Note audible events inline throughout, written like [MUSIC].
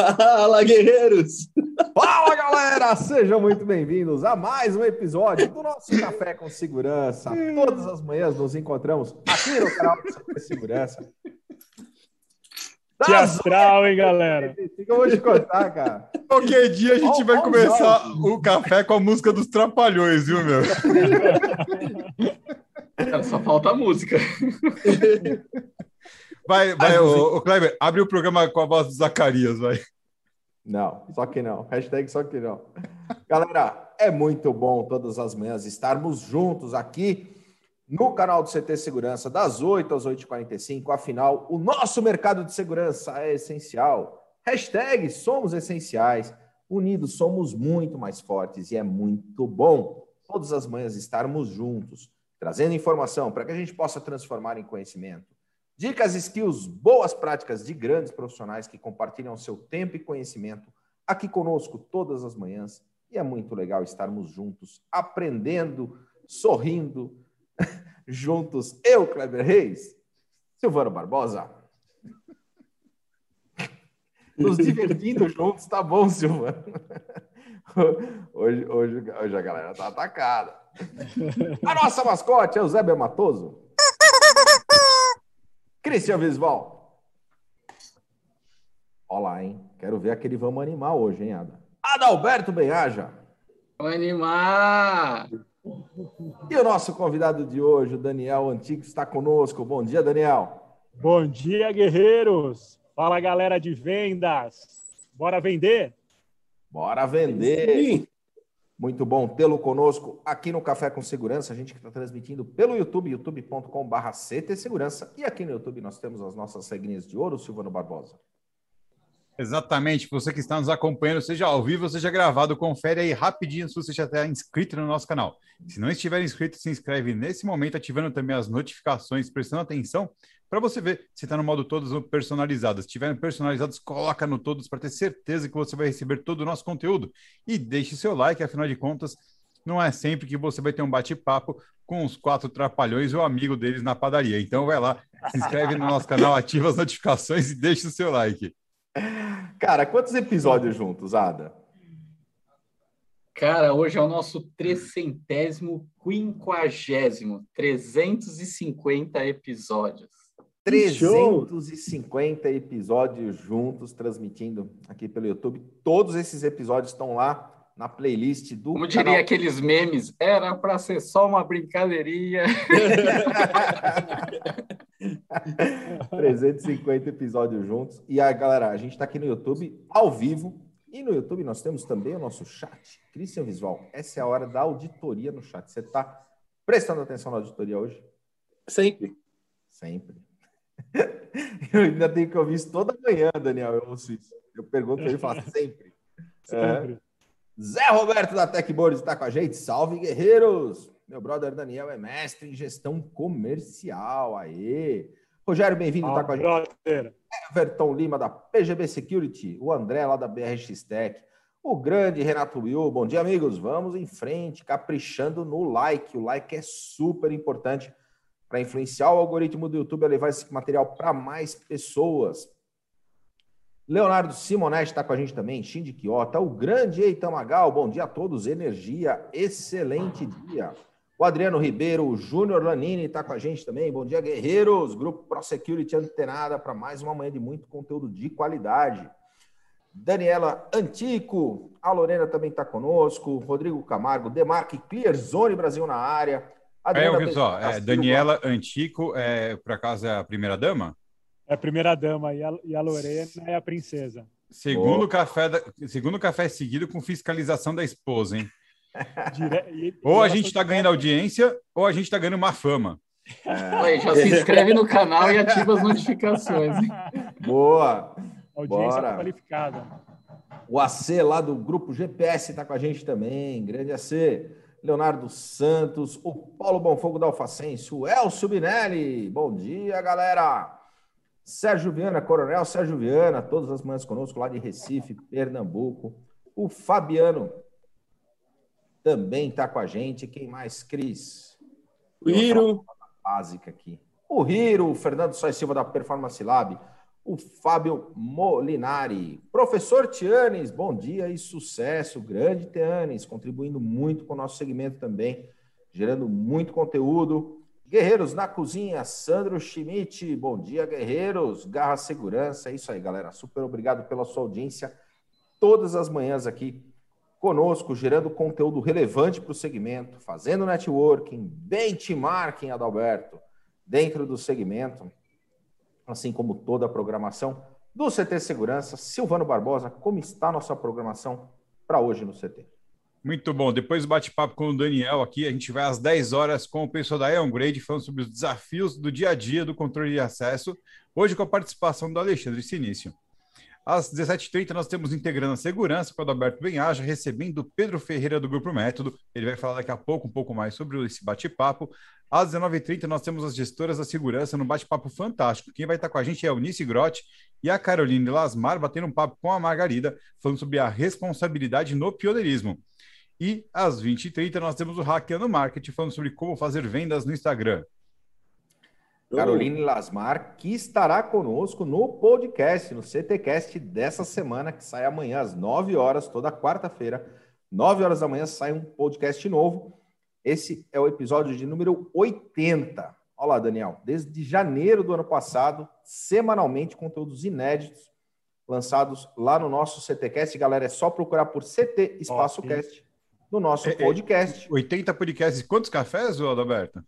Fala, guerreiros! Fala, galera! Sejam muito bem-vindos a mais um episódio do nosso Café com Segurança. Todas as manhãs nos encontramos aqui no canal do Segurança. Que astral, hein, galera? O que eu vou te contar, cara? Qualquer dia a gente Ó, vai ó, começar o café com a música dos Trapalhões, viu, meu? Só falta a música. Vai, vai, ô, ô, Kleber, abre o programa com a voz do Zacarias, vai. Não, só que não. Hashtag só que não. Galera, é muito bom todas as manhãs estarmos juntos aqui no canal do CT Segurança, das 8 às 8h45. Afinal, o nosso mercado de segurança é essencial. Hashtag somos essenciais. Unidos somos muito mais fortes e é muito bom todas as manhãs estarmos juntos, trazendo informação para que a gente possa transformar em conhecimento. Dicas, skills, boas práticas de grandes profissionais que compartilham seu tempo e conhecimento aqui conosco todas as manhãs. E é muito legal estarmos juntos, aprendendo, sorrindo, [LAUGHS] juntos. Eu, Kleber Reis, Silvano Barbosa. [LAUGHS] Nos divertindo juntos, tá bom, Silvano? [LAUGHS] Hoje, hoje, hoje a galera tá atacada. A nossa mascote é o Zé Matoso. Cristian Visval. Olá, hein? Quero ver aquele vamos animar hoje, hein, Ada? Adalberto Benhaja. Vamos animar! E o nosso convidado de hoje, o Daniel Antigo, está conosco. Bom dia, Daniel. Bom dia, guerreiros! Fala, galera de vendas! Bora vender? Bora vender! Muito bom tê-lo conosco aqui no Café com Segurança. A gente que está transmitindo pelo YouTube, youtube.com.br CT Segurança. E aqui no YouTube nós temos as nossas regrinhas de ouro, Silvano Barbosa. Exatamente. Você que está nos acompanhando, seja ao vivo, seja gravado, confere aí rapidinho se você já está inscrito no nosso canal. Se não estiver inscrito, se inscreve nesse momento, ativando também as notificações, prestando atenção para você ver se está no modo todos ou personalizados. Se estiverem personalizados, coloca no todos para ter certeza que você vai receber todo o nosso conteúdo. E deixe seu like, afinal de contas, não é sempre que você vai ter um bate-papo com os quatro trapalhões ou amigo deles na padaria. Então vai lá, se inscreve no nosso canal, ativa as notificações e deixe o seu like. Cara, quantos episódios juntos, Ada? Cara, hoje é o nosso trecentésimo, quinquagésimo, 350 episódios. 350 episódios juntos, transmitindo aqui pelo YouTube. Todos esses episódios estão lá na playlist do Como diria canal. aqueles memes, era para ser só uma brincadeirinha. [LAUGHS] 350 episódios juntos. E aí, galera, a gente está aqui no YouTube ao vivo. E no YouTube nós temos também o nosso chat. Christian Visual, essa é a hora da auditoria no chat. Você está prestando atenção na auditoria hoje? Sempre. Sempre. [LAUGHS] Eu ainda tenho que ouvir isso toda manhã, Daniel. Eu ouço isso. Eu pergunto ele fala [LAUGHS] sempre. Sempre. Zé Roberto da Techboard está com a gente. Salve, guerreiros! Meu brother Daniel é mestre em gestão comercial. Aê! Rogério, bem-vindo, está Ah, com a gente. brother. Everton Lima, da PGB Security, o André, lá da BRX Tech, o grande Renato Will. Bom dia, amigos. Vamos em frente, caprichando no like. O like é super importante para influenciar o algoritmo do YouTube a levar esse material para mais pessoas. Leonardo Simonetti está com a gente também, Shinji Kiota, o grande Eitan Magal. Bom dia a todos, energia, excelente dia. O Adriano Ribeiro, o Júnior Lanini está com a gente também. Bom dia, guerreiros. Grupo Pro Security antenada para mais uma manhã de muito conteúdo de qualidade. Daniela Antico, a Lorena também está conosco. Rodrigo Camargo, Demarque Clear Zone Brasil na área. É, Adriana ouviu só, é. Daniela Antico, é, por acaso é a primeira dama? É a primeira dama e a, e a Lorena é a princesa. Segundo Boa. café, da- segundo café seguido com fiscalização da esposa, hein? [LAUGHS] Dire... e- Ou a gente está ganhando audiência, ou a gente está ganhando má fama. Oi, já se inscreve no canal e ativa as notificações. hein? Boa. Audiência Bora. qualificada. O AC lá do grupo GPS está com a gente também. Grande AC. Leonardo Santos, o Paulo Bonfogo da Alfacense, o Elcio Binelli. Bom dia, galera. Sérgio Viana, Coronel Sérgio Viana, todas as manhãs conosco lá de Recife, Pernambuco. O Fabiano também está com a gente. Quem mais, Cris? O Hiro. Básica aqui. O Hiro, o Fernando Sois Silva da Performance Lab. O Fábio Molinari. Professor Tianes, bom dia e sucesso. Grande Tianes, contribuindo muito com o nosso segmento também, gerando muito conteúdo. Guerreiros na cozinha, Sandro Schmidt. Bom dia, guerreiros. Garra Segurança. É isso aí, galera. Super obrigado pela sua audiência todas as manhãs aqui conosco, gerando conteúdo relevante para o segmento, fazendo networking, benchmarking, Adalberto, dentro do segmento assim como toda a programação do CT Segurança. Silvano Barbosa, como está nossa programação para hoje no CT? Muito bom. Depois do bate-papo com o Daniel aqui, a gente vai às 10 horas com o pessoal da Ion Grade falando sobre os desafios do dia a dia do controle de acesso. Hoje com a participação do Alexandre Sinício. Às 17h30, nós temos Integrando a Segurança com o Adalberto Benhaja, recebendo Pedro Ferreira do Grupo Método. Ele vai falar daqui a pouco um pouco mais sobre esse bate-papo. Às 19h30, nós temos as gestoras da segurança no bate-papo fantástico. Quem vai estar com a gente é a Eunice Grotti e a Caroline Lasmar, batendo um papo com a Margarida, falando sobre a responsabilidade no pioneirismo. E às 20h30, nós temos o Hackeando Marketing, falando sobre como fazer vendas no Instagram. Caroline Lasmar, que estará conosco no podcast, no CTcast dessa semana, que sai amanhã às 9 horas, toda quarta-feira, 9 horas da manhã, sai um podcast novo. Esse é o episódio de número 80. Olha lá, Daniel, desde janeiro do ano passado, semanalmente, conteúdos inéditos lançados lá no nosso CTcast. Galera, é só procurar por CT Espaço Cast no nosso é, é podcast. É, 80 podcasts. Quantos cafés, Adalberto?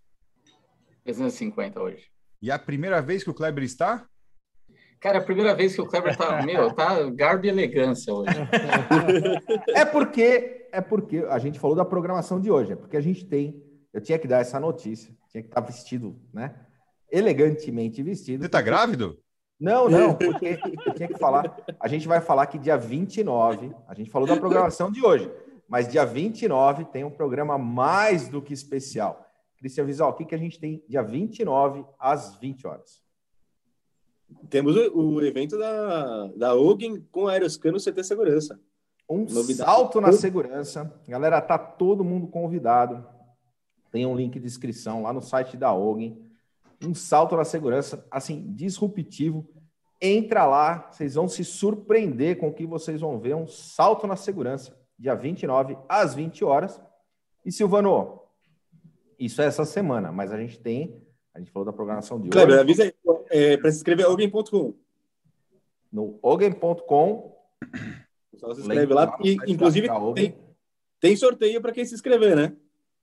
350 hoje. E é a primeira vez que o Kleber está? Cara, é a primeira vez que o Kleber tá, meu, tá garbo e elegância hoje. [LAUGHS] é porque é porque a gente falou da programação de hoje, é porque a gente tem, eu tinha que dar essa notícia, tinha que estar vestido, né? Elegantemente vestido. Você tá grávido? Não, não, porque eu tinha que falar. A gente vai falar que dia 29, a gente falou da programação de hoje, mas dia 29 tem um programa mais do que especial. Cristian Visual, o que, que a gente tem dia 29 às 20 horas? Temos o, o evento da, da Ogin com Aeroscano CT Segurança. Um Novidade. salto na segurança. Galera, tá todo mundo convidado. Tem um link de inscrição lá no site da Ogin. Um salto na segurança, assim, disruptivo. Entra lá, vocês vão se surpreender com o que vocês vão ver. Um salto na segurança, dia 29 às 20 horas. E Silvano, isso é essa semana, mas a gente tem. A gente falou da programação de Kleber, hoje. avisa aí. É, para se inscrever, alguém.com. No alguém.com. Só se inscreve lá. E, inclusive, tem, tem sorteio para quem se inscrever, né?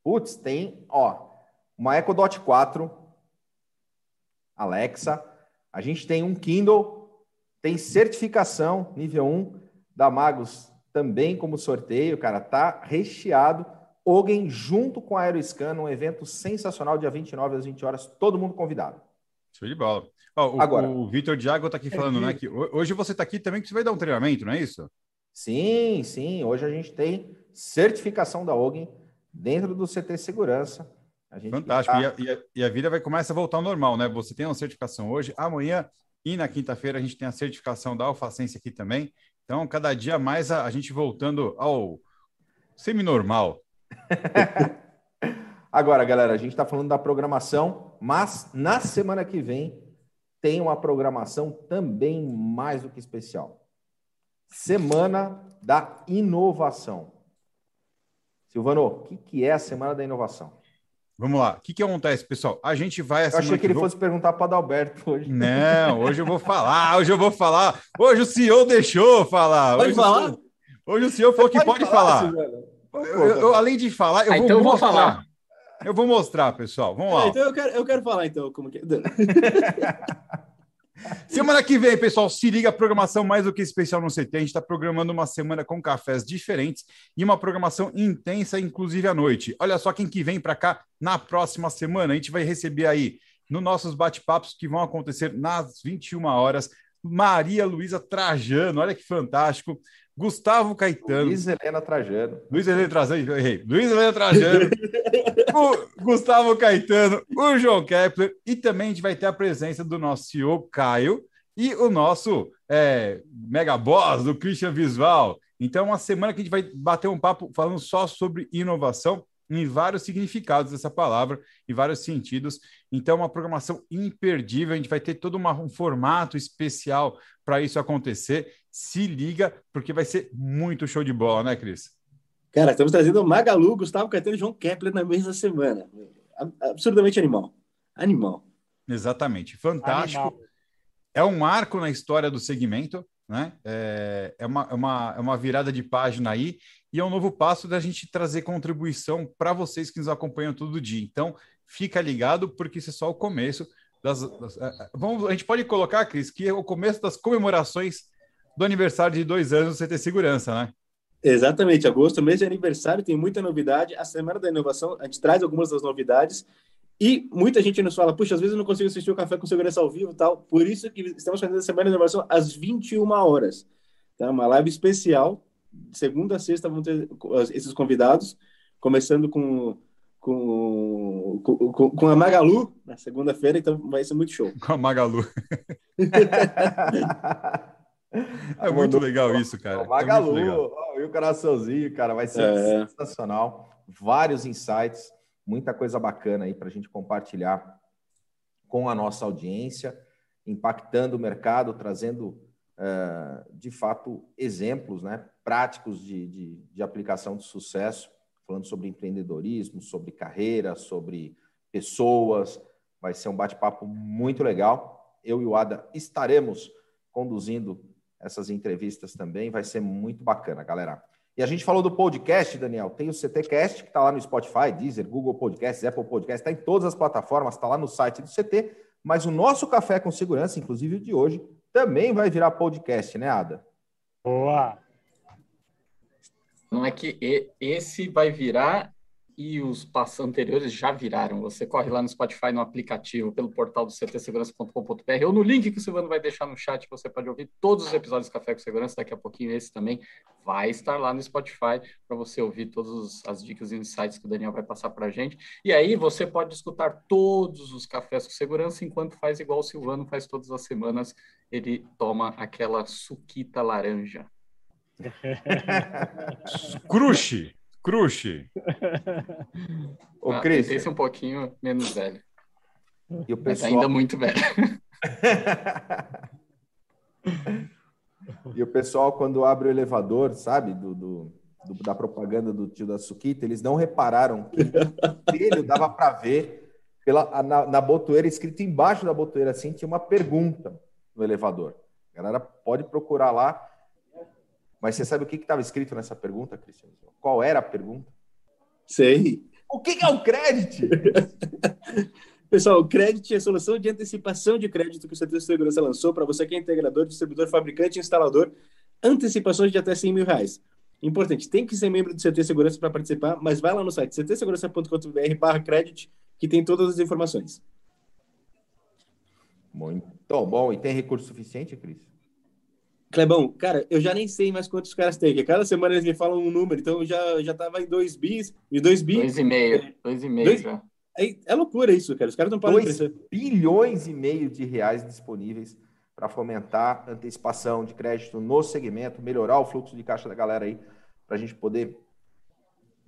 Putz, tem, ó, uma Echo Dot 4, Alexa. A gente tem um Kindle, tem certificação nível 1 da Magos também como sorteio, cara, tá recheado. Ogen junto com a Aeroscan, um evento sensacional, dia 29 às 20 horas, todo mundo convidado. Show de bola. Oh, o, Agora, o Vitor Diago está aqui falando, é né? Que hoje você está aqui também que você vai dar um treinamento, não é isso? Sim, sim. Hoje a gente tem certificação da Ogen dentro do CT Segurança. Fantástico. Tá... E, a, e, a, e, a, vida vai começar a voltar ao normal, né? Você tem uma certificação hoje, amanhã e na quinta-feira a gente tem a certificação da Alfacense aqui também. Então, cada dia mais a, a gente voltando ao semi-normal. [LAUGHS] Agora, galera, a gente está falando da programação, mas na semana que vem tem uma programação também mais do que especial. Semana da Inovação. Silvano, o que, que é a Semana da Inovação? Vamos lá. O que, que acontece, pessoal? A gente vai. Eu achei que, que ele vou... fosse perguntar para o Adalberto hoje. Não, [LAUGHS] hoje eu vou falar. Hoje eu vou falar. Hoje o senhor deixou falar. Pode hoje falar? O senhor... Hoje o senhor falou que pode, pode falar. falar. Eu, eu, além de falar, eu ah, vou então vou falar. Eu vou mostrar, pessoal. Vamos lá. É, então eu quero, eu quero falar, então, como que. É. [LAUGHS] semana que vem, pessoal, se liga a programação mais do que especial no CT. A gente está programando uma semana com cafés diferentes e uma programação intensa, inclusive à noite. Olha só quem que vem para cá na próxima semana. A gente vai receber aí nos nossos bate-papos que vão acontecer nas 21 horas. Maria Luísa Trajano, olha que fantástico. Gustavo Caetano. Luiz Helena Trajano. Luiz Helena Trajano, errei. Luiz Helena Trajano. [LAUGHS] o Gustavo Caetano, o João Kepler. E também a gente vai ter a presença do nosso CEO Caio e o nosso é, mega boss do Christian Visual. Então, uma semana que a gente vai bater um papo falando só sobre inovação. Em vários significados dessa palavra, em vários sentidos. Então, uma programação imperdível. A gente vai ter todo uma, um formato especial para isso acontecer. Se liga, porque vai ser muito show de bola, né, Cris? Cara, estamos trazendo o Magalu, Gustavo Caetano e João Kepler na mesma semana. Absurdamente animal. Animal. Exatamente. Fantástico. Animal. É um marco na história do segmento, né? É, é, uma, é, uma, é uma virada de página aí e é um novo passo da gente trazer contribuição para vocês que nos acompanham todo dia. Então, fica ligado, porque isso é só o começo das. das é, é, vamos, a gente pode colocar, Cris, que é o começo das comemorações do aniversário de dois anos do CT Segurança, né? Exatamente, agosto, mês de aniversário, tem muita novidade. A Semana da Inovação, a gente traz algumas das novidades. E muita gente nos fala, puxa, às vezes eu não consigo assistir o Café com Segurança ao vivo tal. Por isso que estamos fazendo a Semana da Inovação às 21 horas. Tá? Uma live especial. Segunda a sexta vão ter esses convidados, começando com, com, com, com a Magalu na segunda-feira, então vai ser muito show. [LAUGHS] Com a Magalu. [LAUGHS] É muito legal isso, cara. Magalu, é e o coraçãozinho, cara, vai ser é. sensacional. Vários insights, muita coisa bacana aí para a gente compartilhar com a nossa audiência, impactando o mercado, trazendo de fato exemplos né, práticos de, de, de aplicação de sucesso, falando sobre empreendedorismo, sobre carreira, sobre pessoas. Vai ser um bate-papo muito legal. Eu e o Ada estaremos conduzindo essas entrevistas também. Vai ser muito bacana, galera. E a gente falou do podcast, Daniel. Tem o CTcast, que está lá no Spotify, Deezer, Google Podcasts, Apple Podcasts, está em todas as plataformas, está lá no site do CT. Mas o nosso Café com Segurança, inclusive o de hoje, também vai virar podcast, né, Ada? Boa! Não é que esse vai virar e os passos anteriores já viraram. Você corre lá no Spotify, no aplicativo, pelo portal do ctsegurança.com.br ou no link que o Silvano vai deixar no chat, você pode ouvir todos os episódios do Café com Segurança. Daqui a pouquinho esse também vai estar lá no Spotify para você ouvir todas as dicas e insights que o Daniel vai passar para a gente. E aí você pode escutar todos os Cafés com Segurança enquanto faz igual o Silvano faz todas as semanas. Ele toma aquela suquita laranja. [LAUGHS] Cruxe! Cruxe. [LAUGHS] Ô, ah, Cris. Esse é um pouquinho menos velho. E o pessoal... ainda muito velho. [LAUGHS] e o pessoal, quando abre o elevador, sabe, do, do, do da propaganda do tio da Suquita, eles não repararam que o espelho dava para ver pela, na, na botoeira, escrito embaixo da botoeira, assim, tinha uma pergunta no elevador. A galera pode procurar lá mas você sabe o que estava escrito nessa pergunta, Cristiano? Qual era a pergunta? Sei. O que, é o crédito? [LAUGHS] Pessoal, o crédito é a solução de antecipação de crédito que o Setor de Segurança lançou para você que é integrador, distribuidor, fabricante e instalador. Antecipações de até 100 mil reais. Importante, tem que ser membro do CT Segurança para participar, mas vai lá no site ctsegurança.com.br barra crédito que tem todas as informações. Muito bom. E tem recurso suficiente, Cris? Clebão, cara, eu já nem sei mais quantos caras tem, porque cada semana eles me falam um número, então eu já, já tava em dois bis, e dois bis... Dois e meio, dois e meio dois, já. É, é, loucura isso, cara, os caras não podem Dois bilhões e meio de reais disponíveis para fomentar antecipação de crédito no segmento, melhorar o fluxo de caixa da galera aí, para a gente poder,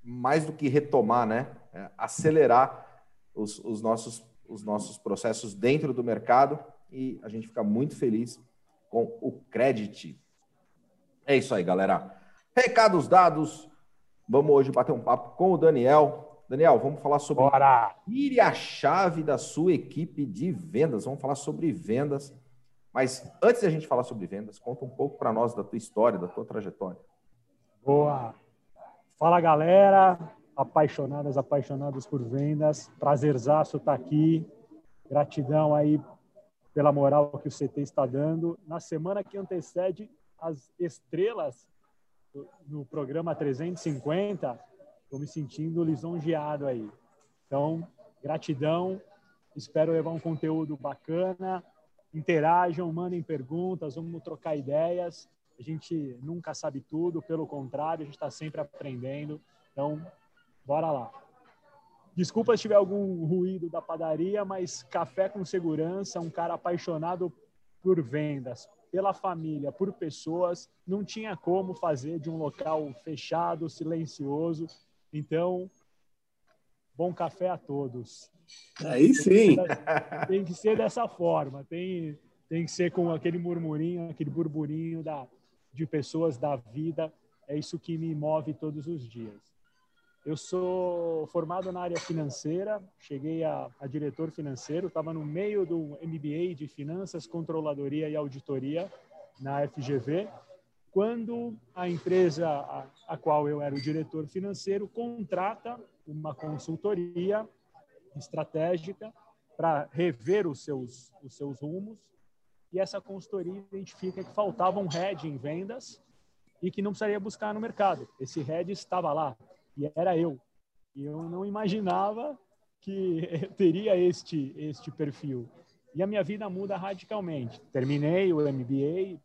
mais do que retomar, né, é, acelerar os, os, nossos, os nossos processos dentro do mercado, e a gente fica muito feliz com o Credit. É isso aí, galera. Recados dados. Vamos hoje bater um papo com o Daniel. Daniel, vamos falar sobre Bora. tire a chave da sua equipe de vendas. Vamos falar sobre vendas. Mas antes de a gente falar sobre vendas, conta um pouco para nós da tua história, da tua trajetória. Boa. Fala, galera. Apaixonadas, apaixonados por vendas. Prazerzaço estar tá aqui. Gratidão aí pela moral que o CT está dando. Na semana que antecede as estrelas no programa 350, estou me sentindo lisonjeado aí. Então, gratidão. Espero levar um conteúdo bacana. Interajam, mandem perguntas, vamos trocar ideias. A gente nunca sabe tudo, pelo contrário, a gente está sempre aprendendo. Então, bora lá. Desculpa se tiver algum ruído da padaria, mas café com segurança, um cara apaixonado por vendas, pela família, por pessoas, não tinha como fazer de um local fechado, silencioso. Então, bom café a todos. Aí sim. Tem que ser dessa forma, tem, tem que ser com aquele murmurinho, aquele burburinho da, de pessoas da vida. É isso que me move todos os dias. Eu sou formado na área financeira, cheguei a, a diretor financeiro, estava no meio do MBA de Finanças, Controladoria e Auditoria na FGV, quando a empresa a, a qual eu era o diretor financeiro contrata uma consultoria estratégica para rever os seus, os seus rumos. E essa consultoria identifica que faltava um head em vendas e que não precisaria buscar no mercado. Esse head estava lá e era eu. E eu não imaginava que eu [LAUGHS] teria este, este perfil. E a minha vida muda radicalmente. Terminei o MBA,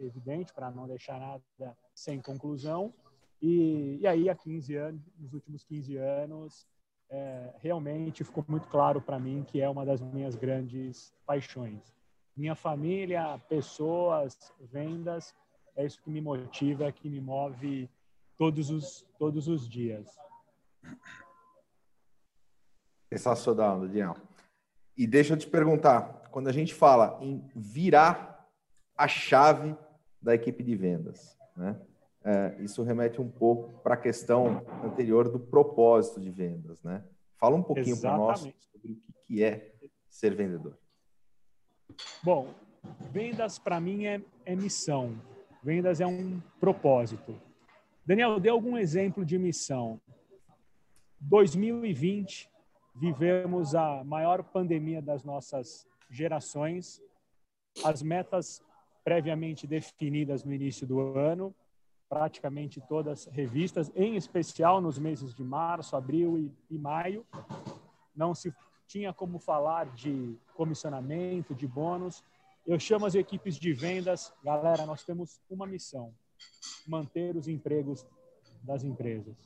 evidente, para não deixar nada sem conclusão. E, e aí, há 15 anos, nos últimos 15 anos, é, realmente ficou muito claro para mim que é uma das minhas grandes paixões. Minha família, pessoas, vendas, é isso que me motiva, que me move todos os, todos os dias. Sensacional, Daniel. E deixa eu te perguntar, quando a gente fala em virar a chave da equipe de vendas, né? é, isso remete um pouco para a questão anterior do propósito de vendas, né? Fala um pouquinho para nós sobre o que é ser vendedor. Bom, vendas para mim é, é missão. Vendas é um propósito. Daniel, dê algum exemplo de missão. 2020, vivemos a maior pandemia das nossas gerações. As metas previamente definidas no início do ano praticamente todas revistas, em especial nos meses de março, abril e, e maio. Não se tinha como falar de comissionamento, de bônus. Eu chamo as equipes de vendas, galera, nós temos uma missão: manter os empregos das empresas.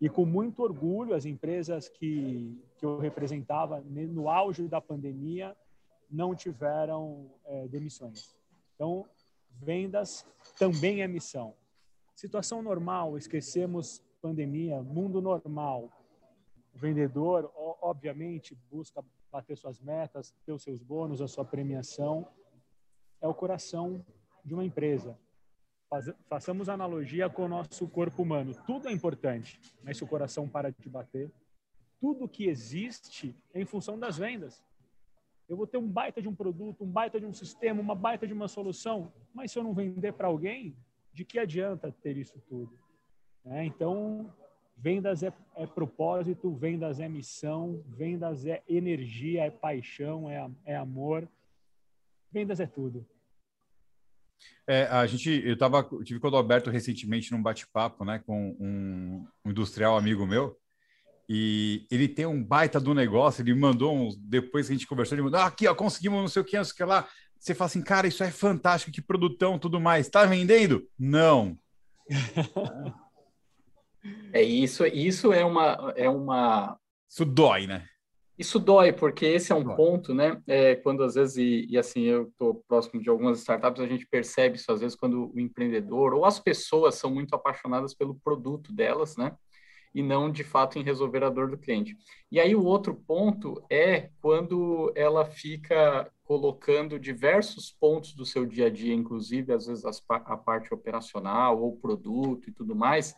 E com muito orgulho, as empresas que, que eu representava no auge da pandemia não tiveram é, demissões. Então, vendas também é missão. Situação normal, esquecemos pandemia, mundo normal. O vendedor, obviamente, busca bater suas metas, ter os seus bônus, a sua premiação. É o coração de uma empresa. Façamos analogia com o nosso corpo humano. Tudo é importante, mas se o coração para de bater, tudo que existe é em função das vendas. Eu vou ter um baita de um produto, um baita de um sistema, uma baita de uma solução, mas se eu não vender para alguém, de que adianta ter isso tudo? É, então, vendas é, é, propósito, vendas é missão, vendas é energia, é paixão, é, é amor. Vendas é tudo. É, a gente, eu tava, tive com o Alberto recentemente num bate-papo, né, com um, um industrial amigo meu, e ele tem um baita do negócio, ele mandou uns, depois que a gente conversou, ele mandou, ah, aqui, ó, conseguimos não sei o que, não sei o que lá. Você fala assim, cara, isso é fantástico, que produtão, tudo mais. Tá vendendo? Não. [LAUGHS] é isso, isso é uma, é uma... Isso dói, né? Isso dói, porque esse é um dói. ponto, né? É, quando às vezes, e, e assim, eu estou próximo de algumas startups, a gente percebe isso às vezes quando o empreendedor ou as pessoas são muito apaixonadas pelo produto delas, né? e não de fato em resolver a dor do cliente. E aí o outro ponto é quando ela fica colocando diversos pontos do seu dia a dia, inclusive às vezes as, a parte operacional ou produto e tudo mais,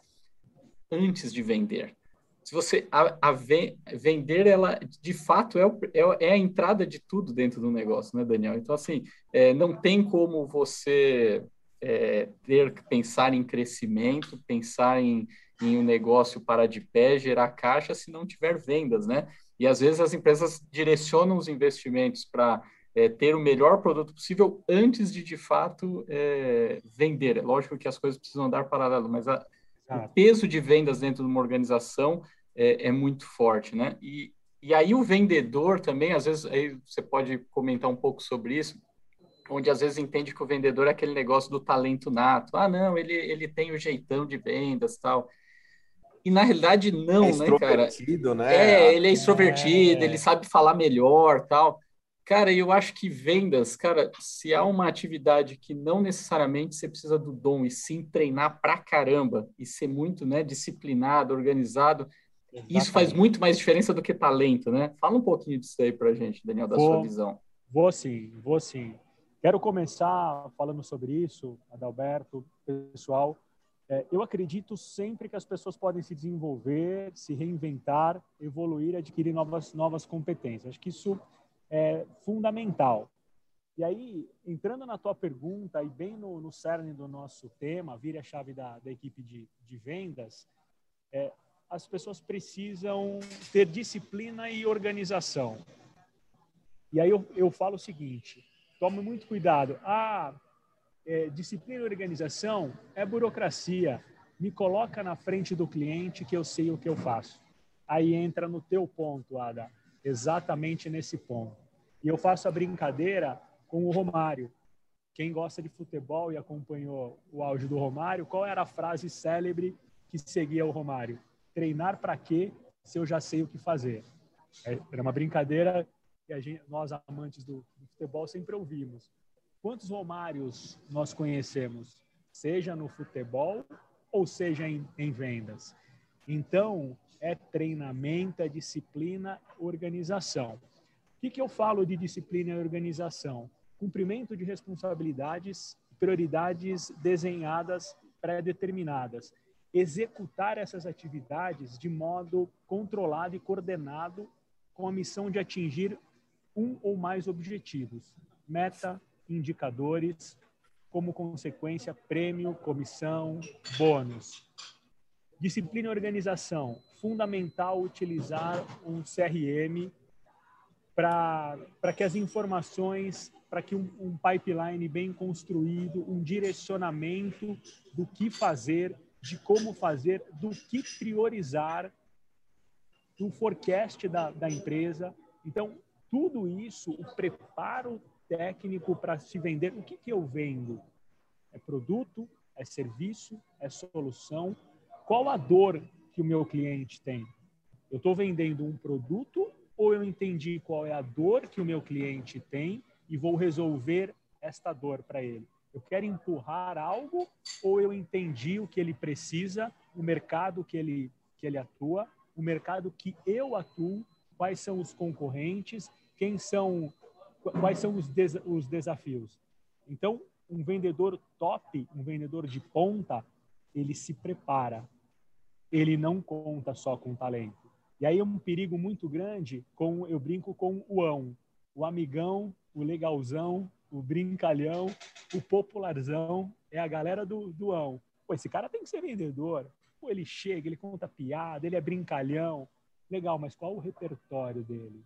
antes de vender. Se você a, a vender, ela de fato é, o, é, é, a entrada de tudo dentro do negócio, né, Daniel? Então assim, é, não tem como você é, ter que pensar em crescimento, pensar em em um negócio parar de pé, gerar caixa se não tiver vendas, né? E às vezes as empresas direcionam os investimentos para é, ter o melhor produto possível antes de, de fato, é, vender. É lógico que as coisas precisam andar paralelo, mas a, o peso de vendas dentro de uma organização é, é, muito forte, né? E, e aí o vendedor também, às vezes, aí você pode comentar um pouco sobre isso, onde às vezes entende que o vendedor é aquele negócio do talento nato. Ah, não, ele, ele tem o jeitão de vendas tal. E na realidade não, é né, cara? Né? É, ele é extrovertido, é... ele sabe falar melhor, tal. Cara, eu acho que vendas, cara, se há uma atividade que não necessariamente você precisa do dom e sim treinar pra caramba e ser muito, né, disciplinado, organizado, Exatamente. Isso faz muito mais diferença do que talento, né? Fala um pouquinho disso aí para a gente, Daniel, da vou, sua visão. Vou sim, vou sim. Quero começar falando sobre isso, Adalberto, pessoal. É, eu acredito sempre que as pessoas podem se desenvolver, se reinventar, evoluir, adquirir novas, novas competências. Acho que isso é fundamental. E aí, entrando na tua pergunta e bem no, no cerne do nosso tema, vire a chave da, da equipe de, de vendas, é, as pessoas precisam ter disciplina e organização. E aí eu, eu falo o seguinte, tome muito cuidado. Ah, é, disciplina e organização é burocracia. Me coloca na frente do cliente que eu sei o que eu faço. Aí entra no teu ponto, Ada, exatamente nesse ponto. E eu faço a brincadeira com o Romário. Quem gosta de futebol e acompanhou o áudio do Romário, qual era a frase célebre que seguia o Romário? Treinar para quê se eu já sei o que fazer? É, era uma brincadeira que gente, nós amantes do, do futebol sempre ouvimos. Quantos Romários nós conhecemos, seja no futebol ou seja em, em vendas? Então, é treinamento, é disciplina, organização. O que, que eu falo de disciplina e organização? Cumprimento de responsabilidades, prioridades desenhadas, pré-determinadas. Executar essas atividades de modo controlado e coordenado com a missão de atingir um ou mais objetivos. Meta, indicadores, como consequência, prêmio, comissão, bônus. Disciplina e organização. Fundamental utilizar um CRM para que as informações, para que um, um pipeline bem construído, um direcionamento do que fazer, de como fazer, do que priorizar, do forecast da, da empresa. Então, tudo isso, o preparo técnico para se vender. O que, que eu vendo? É produto? É serviço? É solução? Qual a dor que o meu cliente tem? Eu estou vendendo um produto ou eu entendi qual é a dor que o meu cliente tem e vou resolver esta dor para ele? Eu quero empurrar algo ou eu entendi o que ele precisa, o mercado que ele, que ele atua, o mercado que eu atuo, quais são os concorrentes, quem são quais são os, des os desafios. Então, um vendedor top, um vendedor de ponta, ele se prepara. Ele não conta só com talento. E aí é um perigo muito grande com, eu brinco com o ão, o amigão, o legalzão, o brincalhão, o popularzão, é a galera do, do ão. Pô, esse cara tem que ser vendedor. Pô, ele chega, ele conta piada, ele é brincalhão. Legal, mas qual o repertório dele?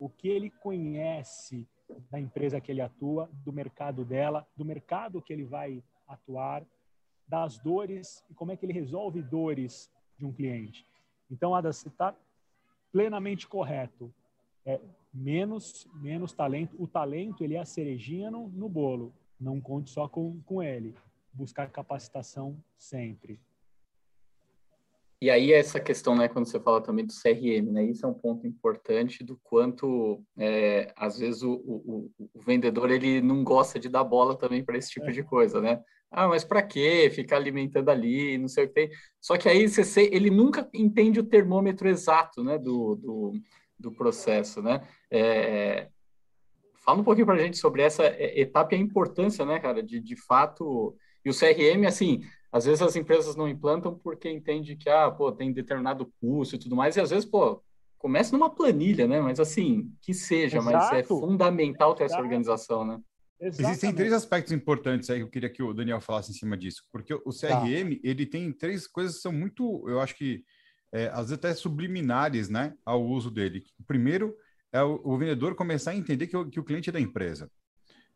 o que ele conhece da empresa que ele atua, do mercado dela, do mercado que ele vai atuar, das dores e como é que ele resolve dores de um cliente. Então, Ada, você está plenamente correto. É, menos, menos talento. O talento ele é a cerejinha no, no bolo. Não conte só com, com ele. Buscar capacitação sempre. E aí essa questão, né, quando você fala também do CRM, né, isso é um ponto importante do quanto, é, às vezes, o, o, o, vendedor ele não gosta de dar bola também para esse tipo de coisa, né? Ah, mas para quê? Ficar alimentando ali, não sei o que tem. Só que aí você, ele nunca entende o termômetro exato, né, do, do, do processo, né? É, fala um pouquinho para a gente sobre essa é, etapa e a importância, né, cara, de, de fato... E o CRM, assim, às vezes as empresas não implantam porque entende que, ah, pô, tem determinado custo e tudo mais, e às vezes, pô, começa numa planilha, né? Mas assim, que seja, Exato. mas é fundamental ter Exato. essa organização, né? Exatamente. Existem três aspectos importantes aí que eu queria que o Daniel falasse em cima disso, porque o CRM, tá. ele tem três coisas que são muito, eu acho que, é, às vezes até subliminares, né, ao uso dele. O primeiro é o, o vendedor começar a entender que o, que o cliente é da empresa.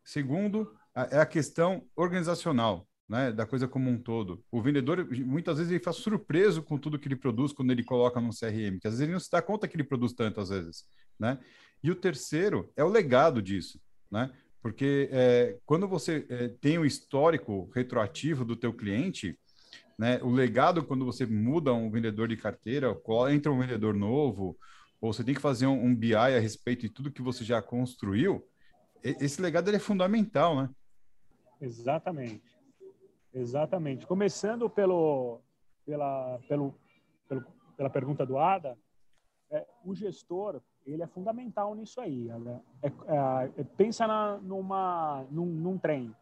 Segundo, é a questão organizacional né, da coisa como um todo. O vendedor, muitas vezes, ele fica surpreso com tudo que ele produz quando ele coloca no CRM, que às vezes ele não se dá conta que ele produz tanto, às vezes, né? E o terceiro é o legado disso, né? Porque é, quando você é, tem um histórico retroativo do teu cliente, né, o legado quando você muda um vendedor de carteira, entra um vendedor novo, ou você tem que fazer um, um BI a respeito de tudo que você já construiu, esse legado é fundamental, né? Exatamente. Exatamente. Começando pelo, pela, pelo, pelo pela pergunta do Ada, é, o gestor ele é fundamental nisso aí. Né? É, é, pensa na, numa, num, num, trem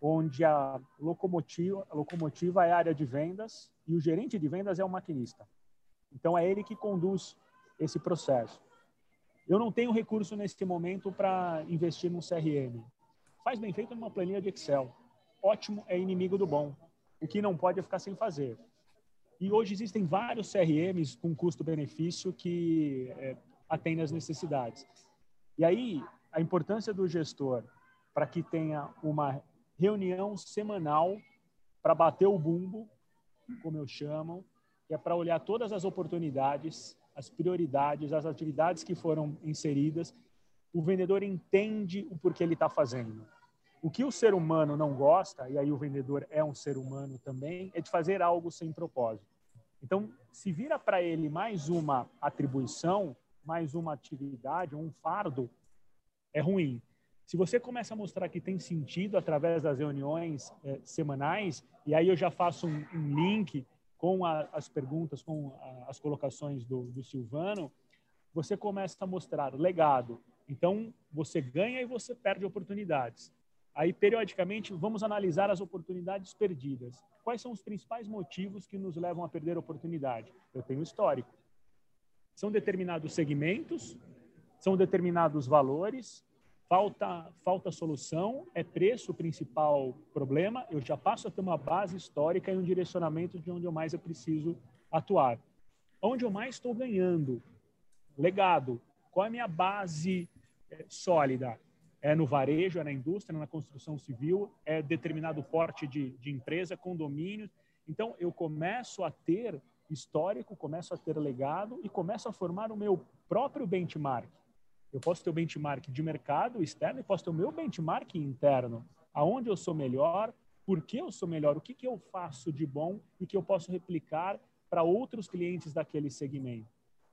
onde a locomotiva, a locomotiva é a área de vendas e o gerente de vendas é o maquinista. Então é ele que conduz esse processo. Eu não tenho recurso nesse momento para investir num CRM. Faz bem feito numa planilha de Excel. Ótimo é inimigo do bom. O que não pode é ficar sem fazer. E hoje existem vários CRMs com custo-benefício que é, atendem às necessidades. E aí, a importância do gestor para que tenha uma reunião semanal para bater o bumbo, como eu chamo, que é para olhar todas as oportunidades, as prioridades, as atividades que foram inseridas. O vendedor entende o porquê ele está fazendo. O que o ser humano não gosta, e aí o vendedor é um ser humano também, é de fazer algo sem propósito. Então, se vira para ele mais uma atribuição, mais uma atividade, um fardo, é ruim. Se você começa a mostrar que tem sentido através das reuniões é, semanais, e aí eu já faço um, um link com a, as perguntas, com a, as colocações do, do Silvano, você começa a mostrar legado. Então, você ganha e você perde oportunidades. Aí, periodicamente, vamos analisar as oportunidades perdidas. Quais são os principais motivos que nos levam a perder oportunidade? Eu tenho histórico. São determinados segmentos, são determinados valores, falta, falta solução, é preço o principal problema, eu já passo a ter uma base histórica e um direcionamento de onde eu mais eu preciso atuar. Onde eu mais estou ganhando? Legado. Qual é a minha base é, sólida? é no varejo, é na indústria, na construção civil, é determinado porte de, de empresa, condomínio. Então, eu começo a ter histórico, começo a ter legado e começo a formar o meu próprio benchmark. Eu posso ter o benchmark de mercado externo e posso ter o meu benchmark interno. Aonde eu sou melhor, por que eu sou melhor, o que, que eu faço de bom e que eu posso replicar para outros clientes daquele segmento.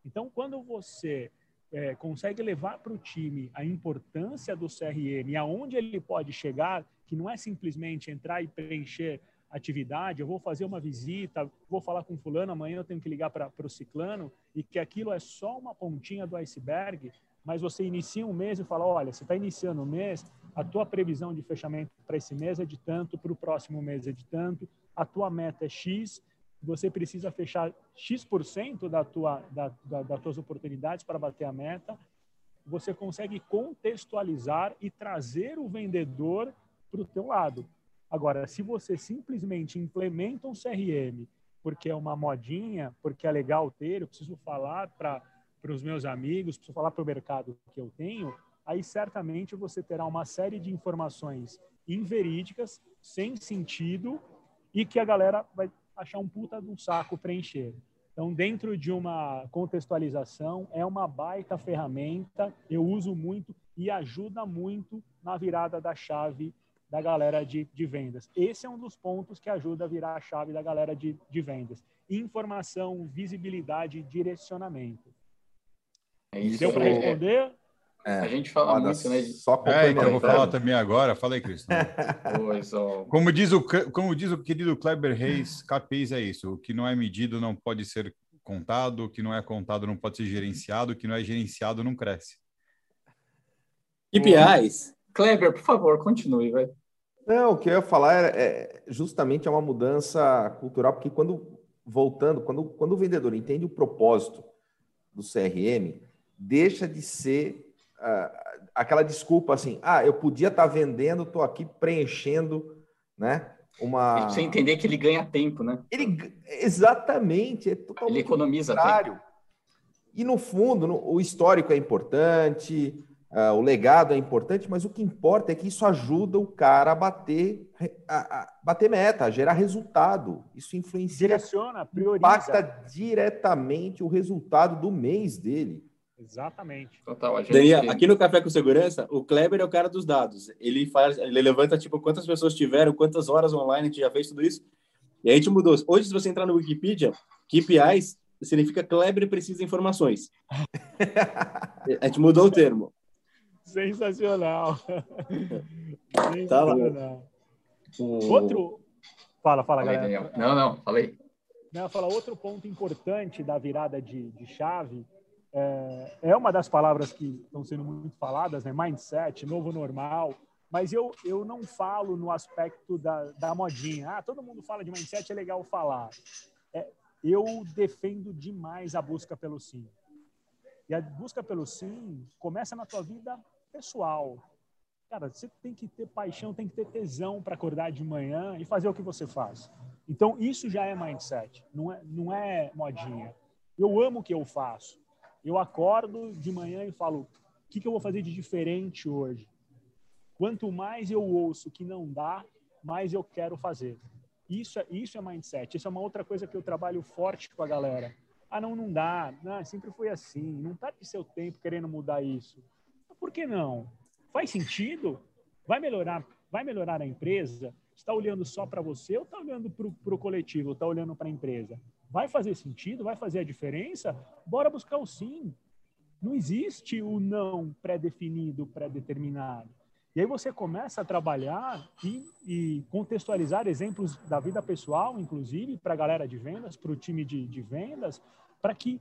Então, quando você é, consegue levar para o time a importância do CRM e aonde ele pode chegar, que não é simplesmente entrar e preencher atividade, eu vou fazer uma visita, vou falar com fulano, amanhã eu tenho que ligar para o ciclano, e que aquilo é só uma pontinha do iceberg, mas você inicia um mês e fala, olha, você está iniciando o mês, a tua previsão de fechamento para esse mês é de tanto, para o próximo mês é de tanto, a tua meta é X, você precisa fechar X% da tua, da, da, das tuas oportunidades para bater a meta, você consegue contextualizar e trazer o vendedor para o teu lado. Agora, se você simplesmente implementa um CRM porque é uma modinha, porque é legal ter, eu preciso falar para os meus amigos, preciso falar para o mercado que eu tenho, aí certamente você terá uma série de informações inverídicas, sem sentido, e que a galera vai achar um puta de um saco preencher. Então, dentro de uma contextualização, é uma baita ferramenta, eu uso muito e ajuda muito na virada da chave da galera de, de vendas. Esse é um dos pontos que ajuda a virar a chave da galera de, de vendas. Informação, visibilidade e direcionamento. É isso. Deu para responder? É, a gente fala muito, né? Só é, então eu vou falar também agora. Fala aí, Cristian. [LAUGHS] como, diz o, como diz o querido Kleber Reis, KPIs é isso. O que não é medido não pode ser contado, o que não é contado não pode ser gerenciado, o que não é gerenciado não cresce. KPIs. Kleber, por favor, continue, vai. Não, o que eu ia falar é, é justamente é uma mudança cultural, porque quando, voltando, quando, quando o vendedor entende o propósito do CRM, deixa de ser aquela desculpa assim, ah, eu podia estar tá vendendo, estou aqui preenchendo, né? Uma. Você entender que ele ganha tempo, né? Ele exatamente, é totalmente ele economiza tempo. E no fundo, no, o histórico é importante, uh, o legado é importante, mas o que importa é que isso ajuda o cara a bater, a, a bater meta, a gerar resultado. Isso influencia, direciona, prioriza, impacta diretamente o resultado do mês dele. Exatamente. Total, gente... Daniel, aqui no Café com Segurança, o Kleber é o cara dos dados. Ele faz, ele levanta tipo quantas pessoas tiveram, quantas horas online a gente já fez tudo isso. E a gente mudou. Hoje, se você entrar no Wikipedia, KPIs significa Kleber precisa de informações. [LAUGHS] a gente mudou o termo. Sensacional. [LAUGHS] Sensacional. Tá Outro. Fala, fala, galera. Daniel. Não, não, falei. né, falar outro ponto importante da virada de, de chave é, é, uma das palavras que estão sendo muito faladas, né? Mindset, novo normal. Mas eu, eu não falo no aspecto da, da modinha. Ah, todo mundo fala de mindset, é legal falar. É, eu defendo demais a busca pelo sim. E a busca pelo sim começa na tua vida pessoal. Cara, você tem que ter paixão, tem que ter tesão para acordar de manhã e fazer o que você faz. Então, isso já é mindset, não é, não é modinha. Eu amo o que eu faço. Eu acordo de manhã e falo: o que, que eu vou fazer de diferente hoje? Quanto mais eu ouço que não dá, mais eu quero fazer. Isso é, isso é mindset. Isso é uma outra coisa que eu trabalho forte com a galera. Ah, não, não dá. Não, sempre foi assim. Não tá de seu tempo querendo mudar isso. Por que não? Faz sentido? Vai melhorar, vai melhorar a empresa? Está olhando só para você ou está olhando para o coletivo? Está olhando para a empresa? Vai fazer sentido? Vai fazer a diferença? Bora buscar o sim. Não existe o não pré-definido, pré-determinado. E aí você começa a trabalhar e, e, contextualizar exemplos da vida pessoal, inclusive, para a galera de vendas, para o time de, de vendas, para que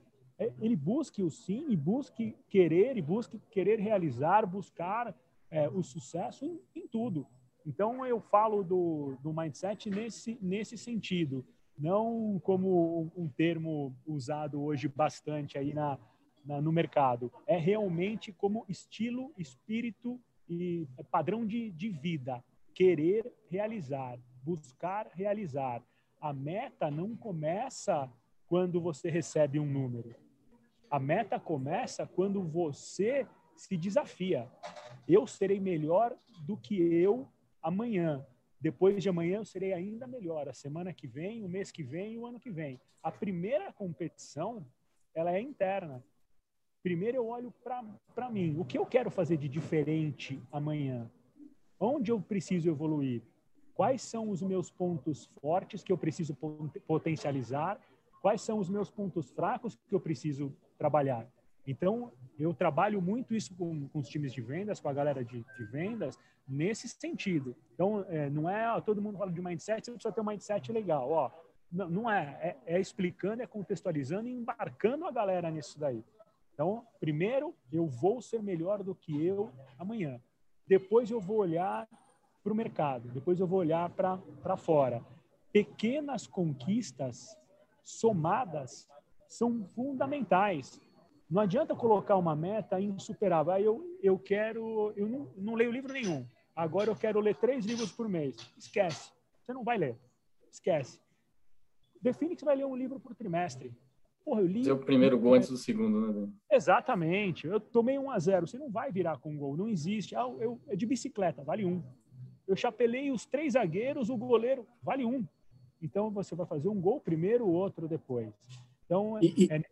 ele busque o sim e busque querer e busque querer realizar, buscar é, o sucesso em, em, tudo. Então, eu falo do, do mindset nesse, nesse sentido não como um termo usado hoje bastante aí na, na, no mercado. É realmente como estilo, espírito e padrão de, de vida. Querer realizar, buscar realizar. A meta não começa quando você recebe um número. A meta começa quando você se desafia. Eu serei melhor do que eu amanhã. Depois de amanhã eu serei ainda melhor. A semana que vem, o mês que vem, o ano que vem. A primeira competição, ela é interna. Primeiro eu olho para mim. O que eu quero fazer de diferente amanhã? Onde eu preciso evoluir? Quais são os meus pontos fortes que eu preciso potencializar? Quais são os meus pontos fracos que eu preciso trabalhar? Então, eu trabalho muito isso com, com os times de vendas, com a galera de, de vendas, nesse sentido. Então, é, não é ó, todo mundo fala de mindset, você precisa ter um mindset legal. Ó, não, não é, é, é, explicando, é contextualizando e embarcando a galera nisso daí. Então, primeiro, eu vou ser melhor do que eu amanhã. Depois, eu vou olhar para o mercado. Depois, eu vou olhar para fora. Pequenas conquistas somadas são fundamentais não adianta colocar uma meta insuperável. Ah, eu, eu quero. Eu não, não leio livro nenhum. Agora eu quero ler três livros por mês. Esquece. Você não vai ler. Esquece. Define que você vai ler um livro por trimestre. Porra, eu li. Seu primeiro gol antes do segundo, né? Exatamente. Eu tomei um a zero. Você não vai virar com gol. Não existe. Ah, eu, é de bicicleta, vale um. Eu chapelei os três zagueiros, o goleiro, vale um. Então você vai fazer um gol primeiro, o outro depois. Então, e, é,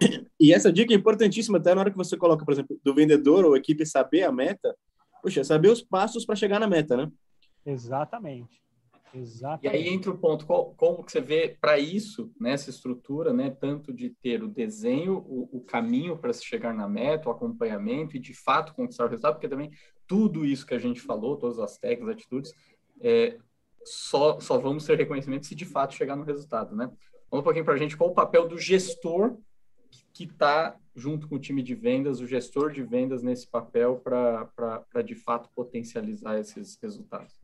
[COUGHS] e essa dica é importantíssima, até na hora que você coloca, por exemplo, do vendedor ou equipe saber a meta, puxa, saber os passos para chegar na meta, né? Exatamente. Exatamente. E aí entra o ponto, qual, como que você vê para isso, nessa estrutura, né, tanto de ter o desenho, o, o caminho para se chegar na meta, o acompanhamento e de fato conquistar o resultado, porque também tudo isso que a gente falou, todas as técnicas, atitudes, é, só, só vamos ter reconhecimento se de fato chegar no resultado, né? Vamos um pouquinho para a gente qual o papel do gestor que está junto com o time de vendas, o gestor de vendas nesse papel para de fato potencializar esses resultados.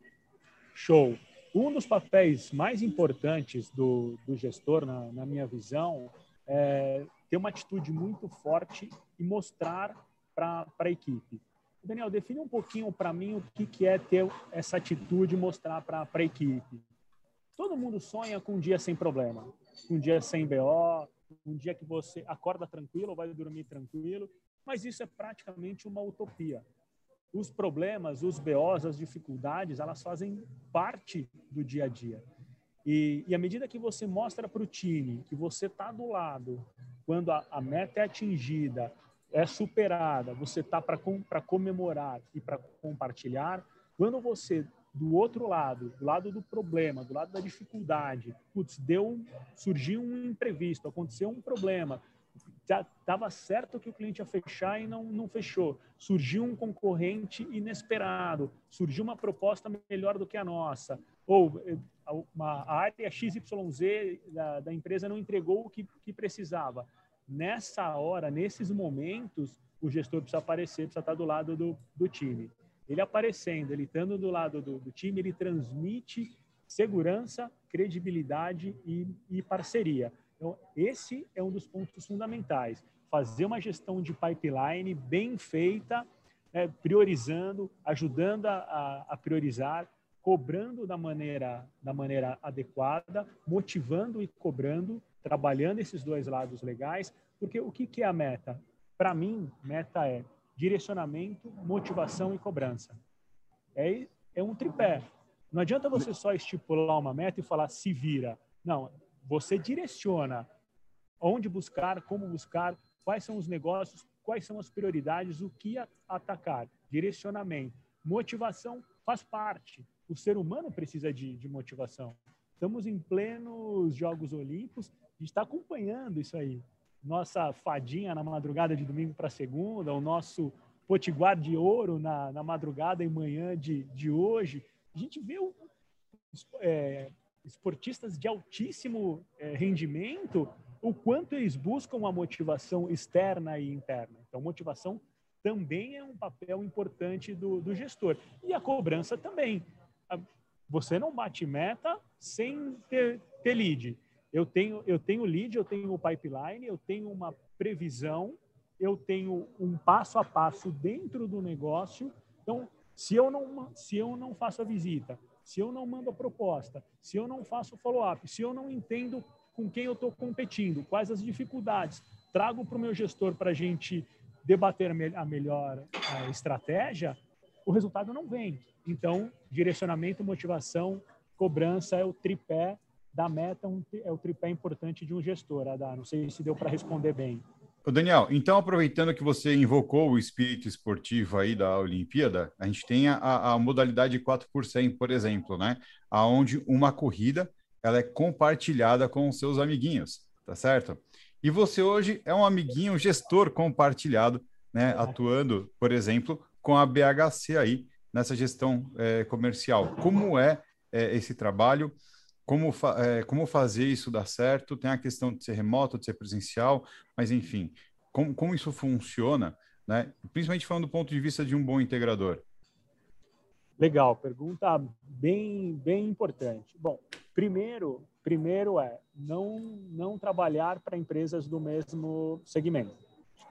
Show. Um dos papéis mais importantes do, do gestor, na, na minha visão, é ter uma atitude muito forte e mostrar para a equipe. Daniel, define um pouquinho para mim o que, que é ter essa atitude e mostrar para a equipe. Todo mundo sonha com um dia sem problema, um dia sem BO, um dia que você acorda tranquilo, vai dormir tranquilo, mas isso é praticamente uma utopia. Os problemas, os BOs, as dificuldades, elas fazem parte do dia a dia. E, e à medida que você mostra para o time que você está do lado, quando a, a, meta é atingida, é superada, você está para com, comemorar e para compartilhar, quando você do outro lado, do lado do problema, do lado da dificuldade, putz, deu, surgiu um imprevisto, aconteceu um problema, estava certo que o cliente ia fechar e não, não fechou. Surgiu um concorrente inesperado, surgiu uma proposta melhor do que a nossa. Ou uma área XYZ da, da empresa não entregou o que, que precisava. Nessa hora, nesses momentos, o gestor precisa aparecer, precisa estar do lado do, do time. Ele aparecendo, ele estando do lado do, do time, ele transmite segurança, credibilidade e, e parceria. Então, esse é um dos pontos fundamentais. Fazer uma gestão de pipeline bem feita, né, priorizando, ajudando a, a, priorizar, cobrando da maneira, da maneira adequada, motivando e cobrando, trabalhando esses dois lados legais, porque o que, que é a meta? Para mim, meta é direcionamento, motivação e cobrança. É, é um tripé. Não adianta você só estipular uma meta e falar se vira. Não, você direciona onde buscar, como buscar, quais são os negócios, quais são as prioridades, o que atacar. Direcionamento. Motivação faz parte. O ser humano precisa de, de motivação. Estamos em plenos Jogos Olímpicos, a gente está acompanhando isso aí. Nossa fadinha na madrugada de domingo para segunda, o nosso potiguar de ouro na, na madrugada e manhã de, de hoje. A gente vê o, é, esportistas de altíssimo é, rendimento, o quanto eles buscam a motivação externa e interna. Então, motivação também é um papel importante do, do gestor. E a cobrança também. Você não bate meta sem ter, ter lead. Eu tenho, eu tenho lead, eu tenho o pipeline, eu tenho uma previsão, eu tenho um passo a passo dentro do negócio. Então, se eu não, se eu não faço a visita, se eu não mando a proposta, se eu não faço follow-up, se eu não entendo com quem eu estou competindo, quais as dificuldades, trago para o meu gestor para a gente debater a melhor a estratégia, o resultado não vem. Então, direcionamento, motivação, cobrança é o tripé da meta, é o tripé importante de um gestor, Adá. Não sei se deu para responder bem. Ô Daniel, então aproveitando que você invocou o espírito esportivo aí da Olimpíada, a gente tem a, a modalidade 4 por 100, por exemplo, né? Aonde uma corrida ela é compartilhada com os seus amiguinhos, tá certo? E você hoje é um amiguinho gestor compartilhado, né? Atuando, por exemplo, com a BHC aí nessa gestão é, comercial. Como é, é esse trabalho? Como, fa é, como fazer isso dar certo, tem a questão de ser remoto, de ser presencial, mas enfim, como, como isso funciona, né? principalmente falando do ponto de vista de um bom integrador. Legal, pergunta bem, bem importante. Bom, primeiro, primeiro é não, não trabalhar para empresas do mesmo segmento.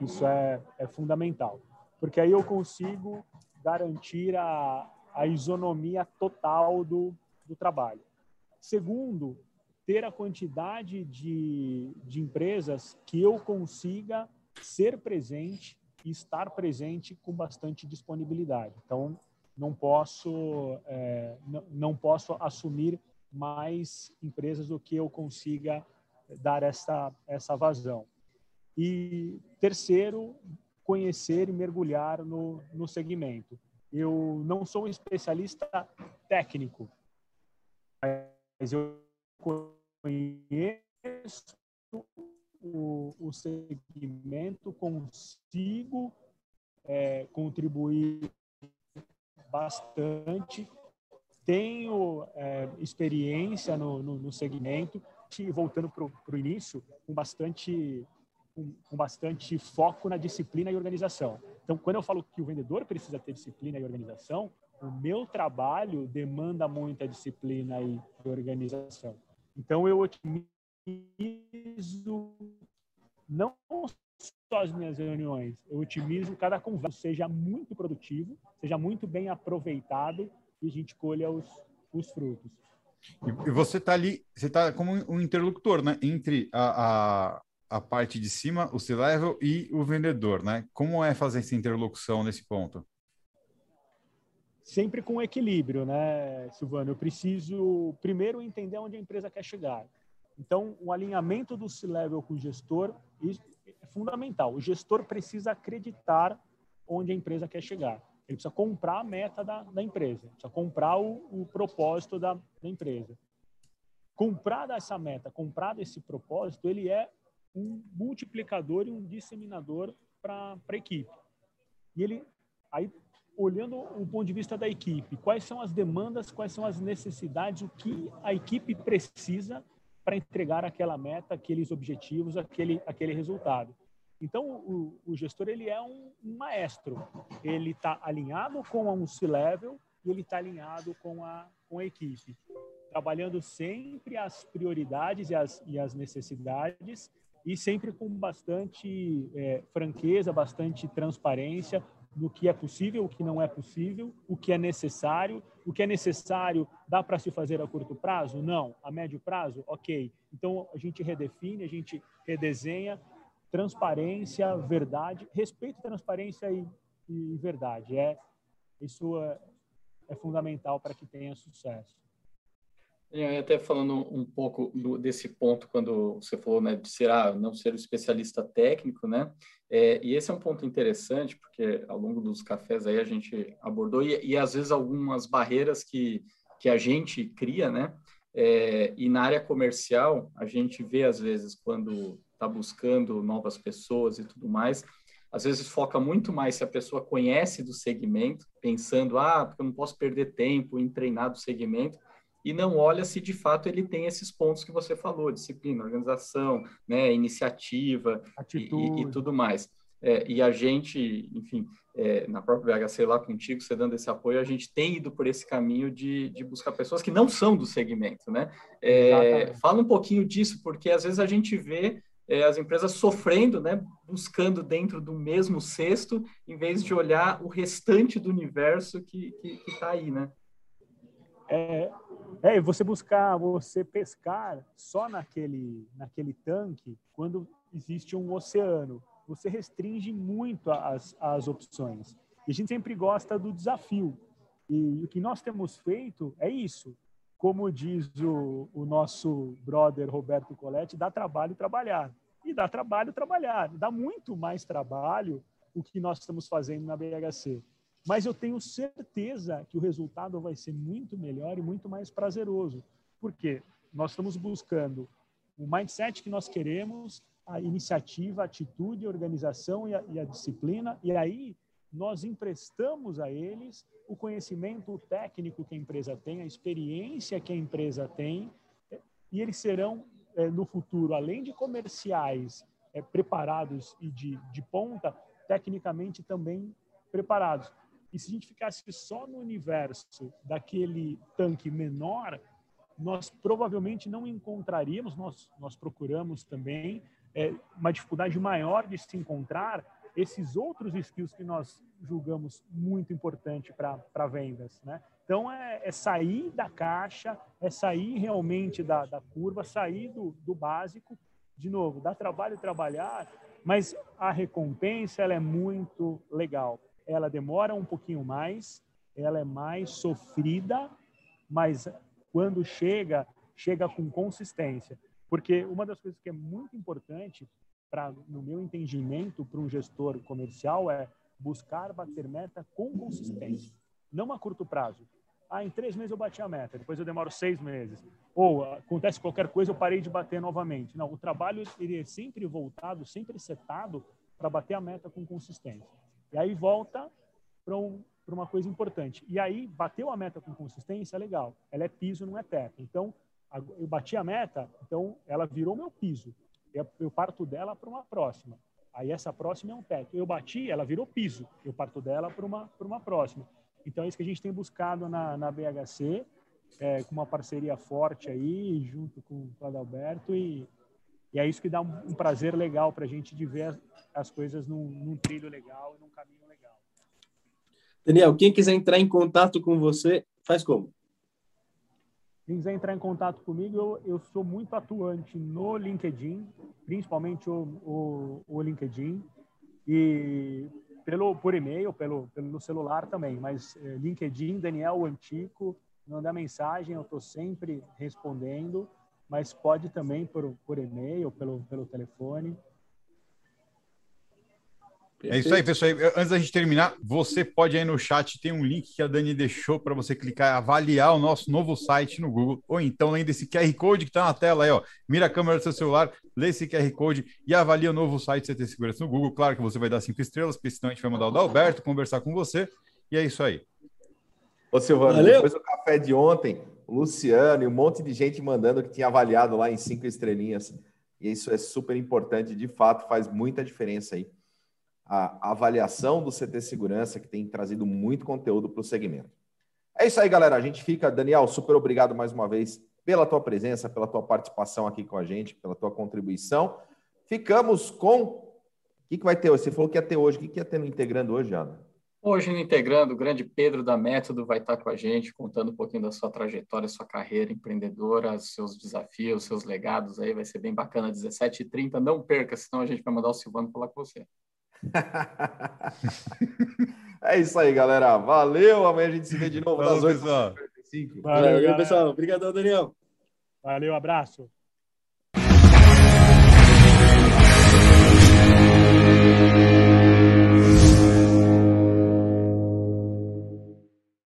Isso é, é fundamental, porque aí eu consigo garantir a, a isonomia total do, do trabalho. Segundo, ter a quantidade de, de empresas que eu consiga ser presente e estar presente com bastante disponibilidade. Então, não posso, é, não, não posso assumir mais empresas do que eu consiga dar essa, essa vazão. E terceiro, conhecer e mergulhar no, no segmento. Eu não sou um especialista técnico, mas eu conheço o, o segmento, consigo é, contribuir bastante, tenho é, experiência no, no, no, segmento, e voltando para o início, com bastante, com, com bastante foco na disciplina e organização. Então, quando eu falo que o vendedor precisa ter disciplina e organização, o meu trabalho demanda muita disciplina e organização. Então, eu otimizo não só as minhas reuniões, eu otimizo cada conversa, seja muito produtivo, seja muito bem aproveitado e a gente colha os, os frutos. E você está ali, você está como um interlocutor, né? Entre a, a, a parte de cima, o C-level e o vendedor, né? Como é fazer essa interlocução nesse ponto? Sempre com equilíbrio, né, Silvano? Eu preciso primeiro entender onde a empresa quer chegar. Então, o alinhamento do C-level com o gestor é fundamental. O gestor precisa acreditar onde a empresa quer chegar. Ele precisa comprar a meta da, da empresa, precisa comprar o, o propósito da, da empresa. Comprar essa meta, comprar esse propósito, ele é um multiplicador e um disseminador para a equipe. E ele aí olhando o ponto de vista da equipe, quais são as demandas, quais são as necessidades, o que a equipe precisa para entregar aquela meta, aqueles objetivos, aquele, aquele resultado. Então, o, o gestor ele é um, um maestro. Ele está alinhado com um C-level e ele está alinhado com a, com a equipe, trabalhando sempre as prioridades e as, e as necessidades e sempre com bastante é, franqueza, bastante transparência no que é possível, o que não é possível, o que é necessário, o que é necessário dá para se fazer a curto prazo? Não. A médio prazo? Ok. Então a gente redefine, a gente redesenha transparência, verdade, respeito, transparência e, e verdade. É isso é, é fundamental para que tenha sucesso. Até falando um pouco desse ponto, quando você falou né, de ser, ah, não ser o especialista técnico, né? É, e esse é um ponto interessante, porque ao longo dos cafés aí a gente abordou, e, e às vezes algumas barreiras que, que a gente cria, né? É, e na área comercial, a gente vê às vezes quando está buscando novas pessoas e tudo mais, às vezes foca muito mais se a pessoa conhece do segmento, pensando, ah, porque eu não posso perder tempo em treinar do segmento, e não olha se de fato ele tem esses pontos que você falou, disciplina, organização, né, iniciativa e, e, tudo mais. É, e a gente, enfim, é, na própria BHC lá contigo, você dando esse apoio, a gente tem ido por esse caminho de, de buscar pessoas que não são do segmento, né? É, fala um pouquinho disso, porque às vezes a gente vê é, as empresas sofrendo, né, buscando dentro do mesmo cesto, em vez de olhar o restante do universo que está aí, né? É, é, você buscar, você pescar só naquele, naquele tanque quando existe um oceano. Você restringe muito as, as opções. E a gente sempre gosta do desafio. E o que nós temos feito é isso. Como diz o, o nosso brother Roberto Coletti, dá trabalho trabalhar. E dá trabalho trabalhar. Dá muito mais trabalho o que nós estamos fazendo na BHC mas eu tenho certeza que o resultado vai ser muito melhor e muito mais prazeroso. Porque nós estamos buscando o mindset que nós queremos, a iniciativa, a atitude, a organização e a, e a disciplina, e aí nós emprestamos a eles o conhecimento técnico que a empresa tem, a experiência que a empresa tem, e eles serão, é, no futuro, além de comerciais é, preparados e de, de ponta, tecnicamente também preparados. E se a gente ficasse só no universo daquele tanque menor, nós provavelmente não encontraríamos, nós, nós procuramos também, é, uma dificuldade maior de se encontrar esses outros skills que nós julgamos muito importante para vendas, né? Então, é, é, sair da caixa, é sair realmente da, da curva, sair do, do básico. De novo, dá trabalho trabalhar, mas a recompensa ela é muito legal ela demora um pouquinho mais, ela é mais sofrida, mas quando chega, chega com consistência. Porque uma das coisas que é muito importante, para no meu entendimento, para um gestor comercial, é buscar bater meta com consistência, não a curto prazo. Ah, em três meses eu bati a meta, depois eu demoro seis meses. Ou acontece qualquer coisa, eu parei de bater novamente. Não, o trabalho ele é sempre voltado, sempre setado para bater a meta com consistência. E aí volta para um, uma coisa importante. E aí, bateu a meta com consistência, legal. Ela é piso, não é teto. Então, eu bati a meta, então ela virou meu piso. Eu parto dela para uma próxima. Aí essa próxima é um teto. Eu bati, ela virou piso. Eu parto dela para uma, uma próxima. Então é isso que a gente tem buscado na, na BHC, é, com uma parceria forte aí, junto com o Adalberto, e, e é isso que dá um, um prazer legal para a gente de ver as coisas num, num trilho legal, num caminho legal. Daniel, quem quiser entrar em contato com você, faz como? Quem quiser entrar em contato comigo, eu, eu sou muito atuante no LinkedIn, principalmente o, o, o LinkedIn, e pelo, por e-mail, pelo, pelo celular também, mas é, LinkedIn, Daniel Antico, manda mensagem, eu estou sempre respondendo, mas pode também por, por e-mail, pelo, pelo telefone. É isso aí, pessoal. Antes da gente terminar, você pode aí no chat, tem um link que a Dani deixou para você clicar e avaliar o nosso novo site no Google. Ou então, além desse QR Code que está na tela aí, ó. Mira a câmera do seu celular, lê esse QR Code e avalia o novo site CT Segurança no Google. Claro que você vai dar cinco estrelas, porque senão a gente vai mandar o Dalberto conversar com você. E é isso aí. Ô, Silvano, Valeu. depois do café de ontem, Luciano e um monte de gente mandando que tinha avaliado lá em cinco estrelinhas. E isso é super importante, de fato, faz muita diferença aí. A avaliação do CT Segurança, que tem trazido muito conteúdo para o segmento. É isso aí, galera. A gente fica. Daniel, super obrigado mais uma vez pela tua presença, pela tua participação aqui com a gente, pela tua contribuição. Ficamos com. O que, que vai ter hoje? Você falou que ia ter hoje. O que, que ia ter no Integrando hoje, Ana? Hoje no Integrando, o grande Pedro da Método vai estar com a gente, contando um pouquinho da sua trajetória, sua carreira empreendedora, seus desafios, seus legados aí. Vai ser bem bacana, 17h30. Não perca, senão a gente vai mandar o Silvano falar com você. [LAUGHS] é isso aí, galera. Valeu. Amanhã a gente se vê de novo Valeu, das 8 pessoal. Valeu, Valeu pessoal. Obrigado, Daniel. Valeu, abraço.